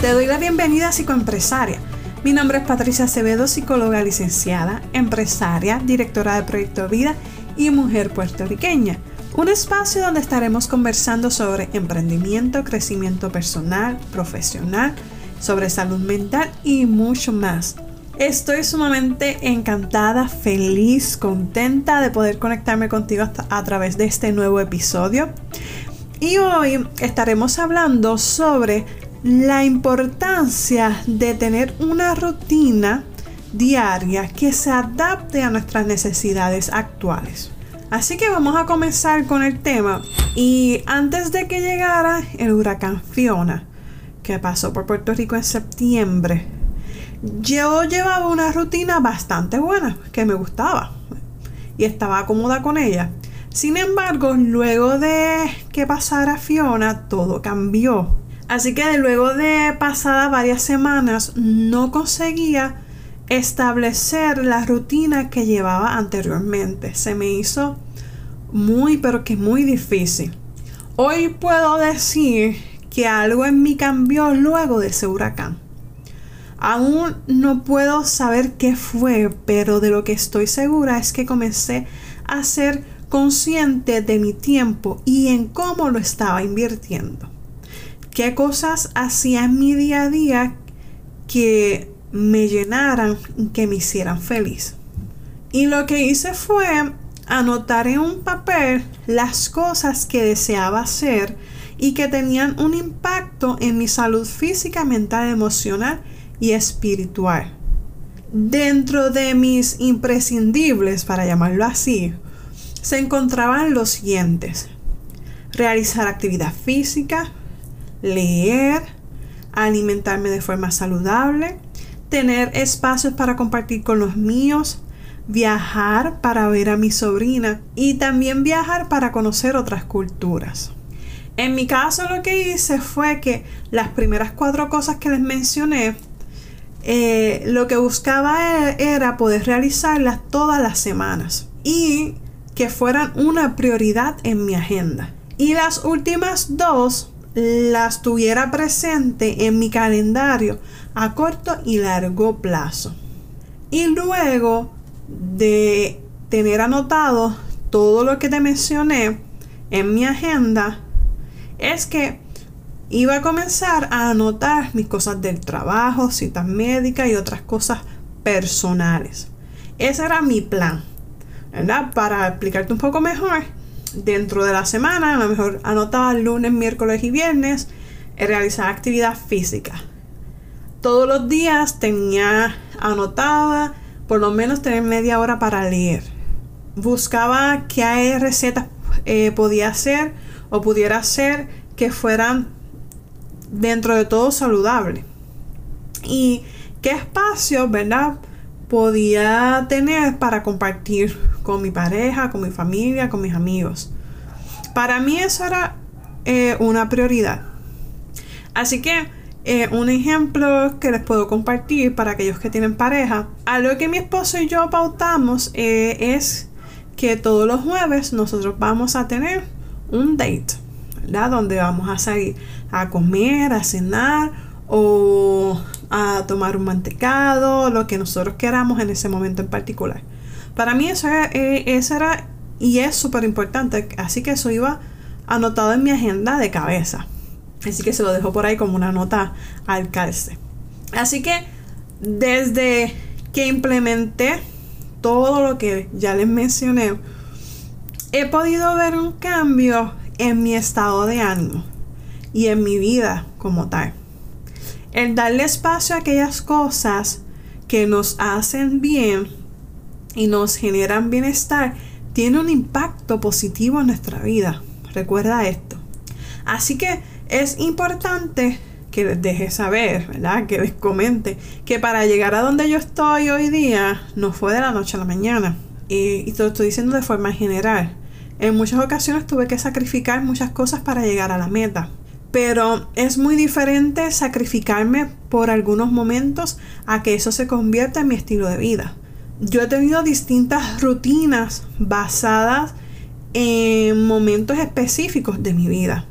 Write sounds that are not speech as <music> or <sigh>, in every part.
Te doy la bienvenida a Psicoempresaria. Mi nombre es Patricia Acevedo, psicóloga licenciada, empresaria, directora de Proyecto Vida y mujer puertorriqueña. Un espacio donde estaremos conversando sobre emprendimiento, crecimiento personal, profesional, sobre salud mental y mucho más. Estoy sumamente encantada, feliz, contenta de poder conectarme contigo a través de este nuevo episodio. Y hoy estaremos hablando sobre la importancia de tener una rutina diaria que se adapte a nuestras necesidades actuales. Así que vamos a comenzar con el tema. Y antes de que llegara el huracán Fiona, que pasó por Puerto Rico en septiembre, yo llevaba una rutina bastante buena, que me gustaba. Y estaba cómoda con ella. Sin embargo, luego de que pasara Fiona, todo cambió. Así que luego de pasadas varias semanas no conseguía establecer la rutina que llevaba anteriormente. Se me hizo muy, pero que muy difícil. Hoy puedo decir que algo en mí cambió luego de ese huracán. Aún no puedo saber qué fue, pero de lo que estoy segura es que comencé a ser consciente de mi tiempo y en cómo lo estaba invirtiendo qué cosas hacía en mi día a día que me llenaran que me hicieran feliz. Y lo que hice fue anotar en un papel las cosas que deseaba hacer y que tenían un impacto en mi salud física, mental, emocional y espiritual. Dentro de mis imprescindibles, para llamarlo así, se encontraban los siguientes. Realizar actividad física, leer, alimentarme de forma saludable, tener espacios para compartir con los míos, viajar para ver a mi sobrina y también viajar para conocer otras culturas. En mi caso lo que hice fue que las primeras cuatro cosas que les mencioné, eh, lo que buscaba e-, era poder realizarlas todas las semanas y que fueran una prioridad en mi agenda. Y las últimas dos las tuviera presente en mi calendario a corto y largo plazo. Y luego de tener anotado todo lo que te mencioné en mi agenda, es que iba a comenzar a anotar mis cosas del trabajo, citas médicas y otras cosas personales. Ese era mi plan, ¿verdad? Para explicarte un poco mejor, dentro de la semana, a lo mejor anotaba lunes, miércoles y viernes, realizar actividad física. Todos los días tenía anotada por lo menos tener media hora para leer. Buscaba qué recetas eh, podía hacer o pudiera hacer que fueran dentro de todo saludable. Y qué espacio, ¿verdad? Podía tener para compartir con mi pareja, con mi familia, con mis amigos. Para mí eso era eh, una prioridad. Así que eh, un ejemplo que les puedo compartir para aquellos que tienen pareja, algo que mi esposo y yo pautamos eh, es que todos los jueves nosotros vamos a tener un date, ¿verdad? Donde vamos a salir a comer, a cenar o a tomar un mantecado, lo que nosotros queramos en ese momento en particular. Para mí eso era, eh, era y es súper importante, así que eso iba anotado en mi agenda de cabeza. Así que se lo dejo por ahí como una nota al calce. Así que desde que implementé todo lo que ya les mencioné, he podido ver un cambio en mi estado de ánimo y en mi vida como tal. El darle espacio a aquellas cosas que nos hacen bien y nos generan bienestar, tiene un impacto positivo en nuestra vida. Recuerda esto. Así que es importante que les deje saber, ¿verdad? Que les comente que para llegar a donde yo estoy hoy día no fue de la noche a la mañana. Y, y te lo estoy diciendo de forma general. En muchas ocasiones tuve que sacrificar muchas cosas para llegar a la meta. Pero es muy diferente sacrificarme por algunos momentos a que eso se convierta en mi estilo de vida yo he tenido distintas rutinas basadas en momentos específicos de mi vida.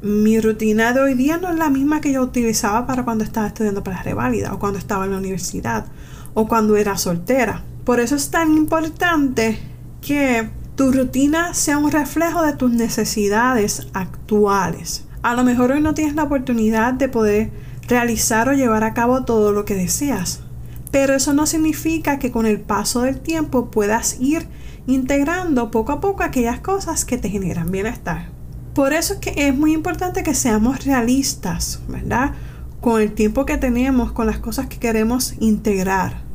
Mi rutina de hoy día no es la misma que yo utilizaba para cuando estaba estudiando para la reválida o cuando estaba en la universidad o cuando era soltera. Por eso es tan importante que tu rutina sea un reflejo de tus necesidades actuales. A lo mejor hoy no tienes la oportunidad de poder realizar o llevar a cabo todo lo que deseas, pero eso no significa que con el paso del tiempo puedas ir integrando poco a poco aquellas cosas que te generan bienestar. Por eso es que es muy importante que seamos realistas, ¿verdad? Con el tiempo que tenemos, con las cosas que queremos integrar.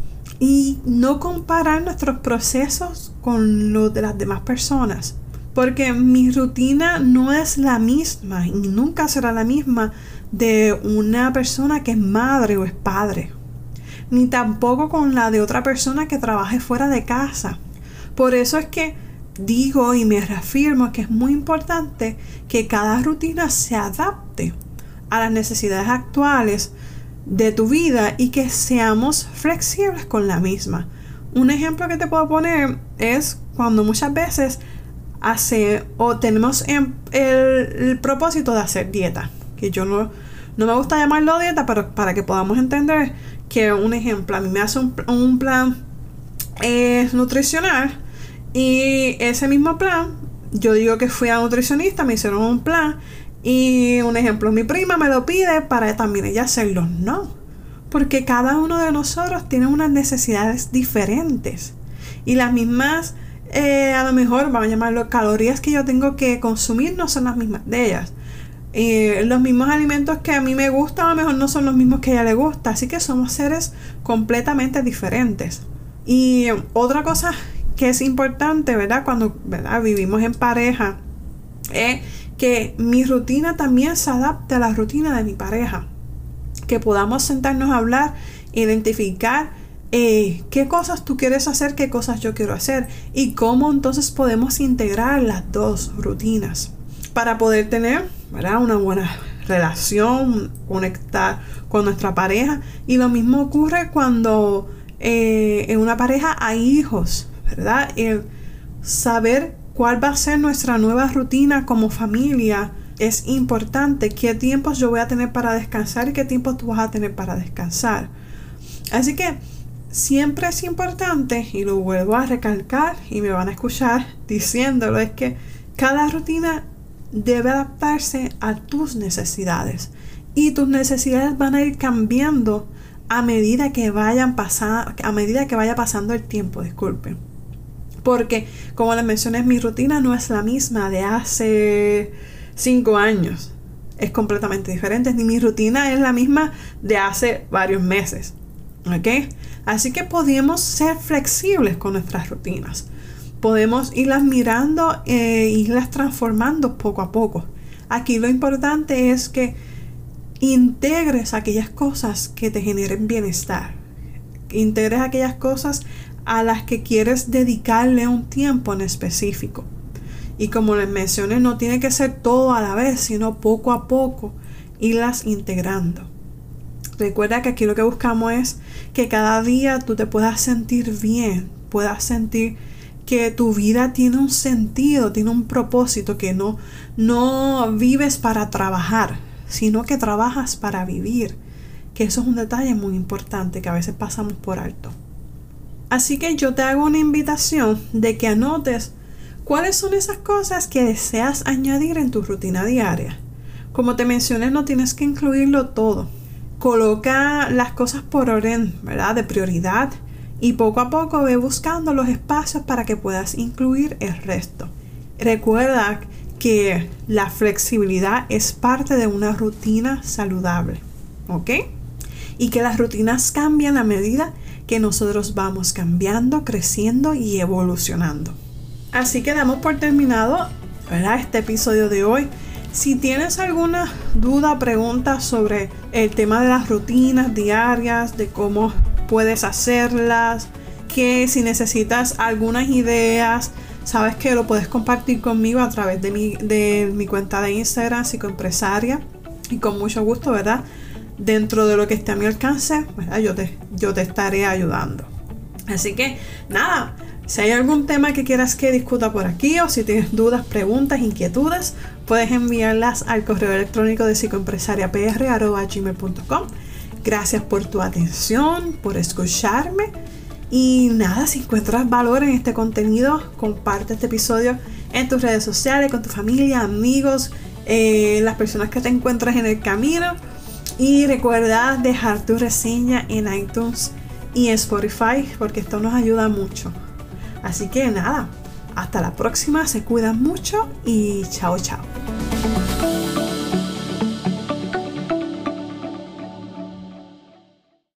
Y no comparar nuestros procesos con los de las demás personas. Porque mi rutina no es la misma y nunca será la misma de una persona que es madre o es padre. Ni tampoco con la de otra persona que trabaje fuera de casa. Por eso es que digo y me reafirmo que es muy importante que cada rutina se adapte a las necesidades actuales de tu vida y que seamos flexibles con la misma. Un ejemplo que te puedo poner es cuando muchas veces hace o tenemos el, propósito de hacer dieta, que yo no, no me gusta llamarlo dieta, pero para que podamos entender que un ejemplo, a mí me hace un, plan eh, nutricional y ese mismo plan, yo digo que fui a nutricionista, me hicieron un plan. Y un ejemplo, mi prima me lo pide para también ella hacerlo. No, porque cada uno de nosotros tiene unas necesidades diferentes. Y las mismas, eh, a lo mejor, vamos a llamarlo, calorías que yo tengo que consumir no son las mismas de ellas. los mismos alimentos que a mí me gustan a lo mejor no son los mismos que a ella le gusta. Así que somos seres completamente diferentes. Y otra cosa que es importante, ¿verdad? Cuando ¿verdad? vivimos en pareja, es que mi rutina también se adapte a la rutina de mi pareja. Que podamos sentarnos a hablar, identificar eh, qué cosas tú quieres hacer, qué cosas yo quiero hacer y cómo entonces podemos integrar las dos rutinas para poder tener una buena relación, conectar con nuestra pareja. Y lo mismo ocurre cuando eh, en una pareja hay hijos. ¿verdad? El saber cuál va a ser nuestra nueva rutina como familia es importante. ¿Qué tiempos yo voy a tener para descansar y qué tiempos tú vas a tener para descansar? Así que siempre es importante, y lo vuelvo a recalcar y me van a escuchar <laughs> diciéndolo, es que cada rutina debe adaptarse a tus necesidades. Y tus necesidades van a ir cambiando a medida que vayan pasando, a medida que vaya pasando el tiempo, disculpen. Porque, como les mencioné, mi rutina no es la misma de hace cinco años. Es completamente diferente. Ni mi rutina es la misma de hace varios meses. ¿Ok? Así que podemos ser flexibles con nuestras rutinas. Podemos irlas mirando e irlas transformando poco a poco. Aquí lo importante es que integres aquellas cosas que te generen bienestar. Integres aquellas cosas a las que quieres dedicarle un tiempo en específico. Y como les mencioné, no tiene que ser todo a la vez, sino poco a poco irlas integrando. Recuerda que aquí lo que buscamos es que cada día tú te puedas sentir bien, puedas sentir que tu vida tiene un sentido, tiene un propósito, que no, no vives para trabajar, sino que trabajas para vivir. Que eso es un detalle muy importante que a veces pasamos por alto. Así que yo te hago una invitación de que anotes cuáles son esas cosas que deseas añadir en tu rutina diaria. Como te mencioné, no tienes que incluirlo todo. Coloca las cosas por orden, ¿verdad? De prioridad y poco a poco ve buscando los espacios para que puedas incluir el resto. Recuerda que la flexibilidad es parte de una rutina saludable, ¿ok? Y que las rutinas cambian a medida que nosotros vamos cambiando, creciendo y evolucionando. Así que damos por terminado este episodio de hoy. Si tienes alguna duda, pregunta sobre el tema de las rutinas diarias, de cómo puedes hacerlas, que si necesitas algunas ideas, sabes que lo puedes compartir conmigo a través de mi, de mi cuenta de Instagram, psicoempresaria. Y con mucho gusto, ¿verdad? Dentro de lo que esté a mi alcance, yo, te, yo te estaré ayudando. Así que nada, si hay algún tema que quieras que discuta por aquí o si tienes dudas, preguntas, inquietudes, puedes enviarlas al correo electrónico de psicoempresariapr.com. Gracias por tu atención, por escucharme. Y nada, si encuentras valor en este contenido, comparte este episodio en tus redes sociales, con tu familia, amigos, eh, las personas que te encuentras en el camino. Y recuerda dejar tu reseña en iTunes y Spotify porque esto nos ayuda mucho. Así que nada, hasta la próxima, se cuidan mucho y chao chao.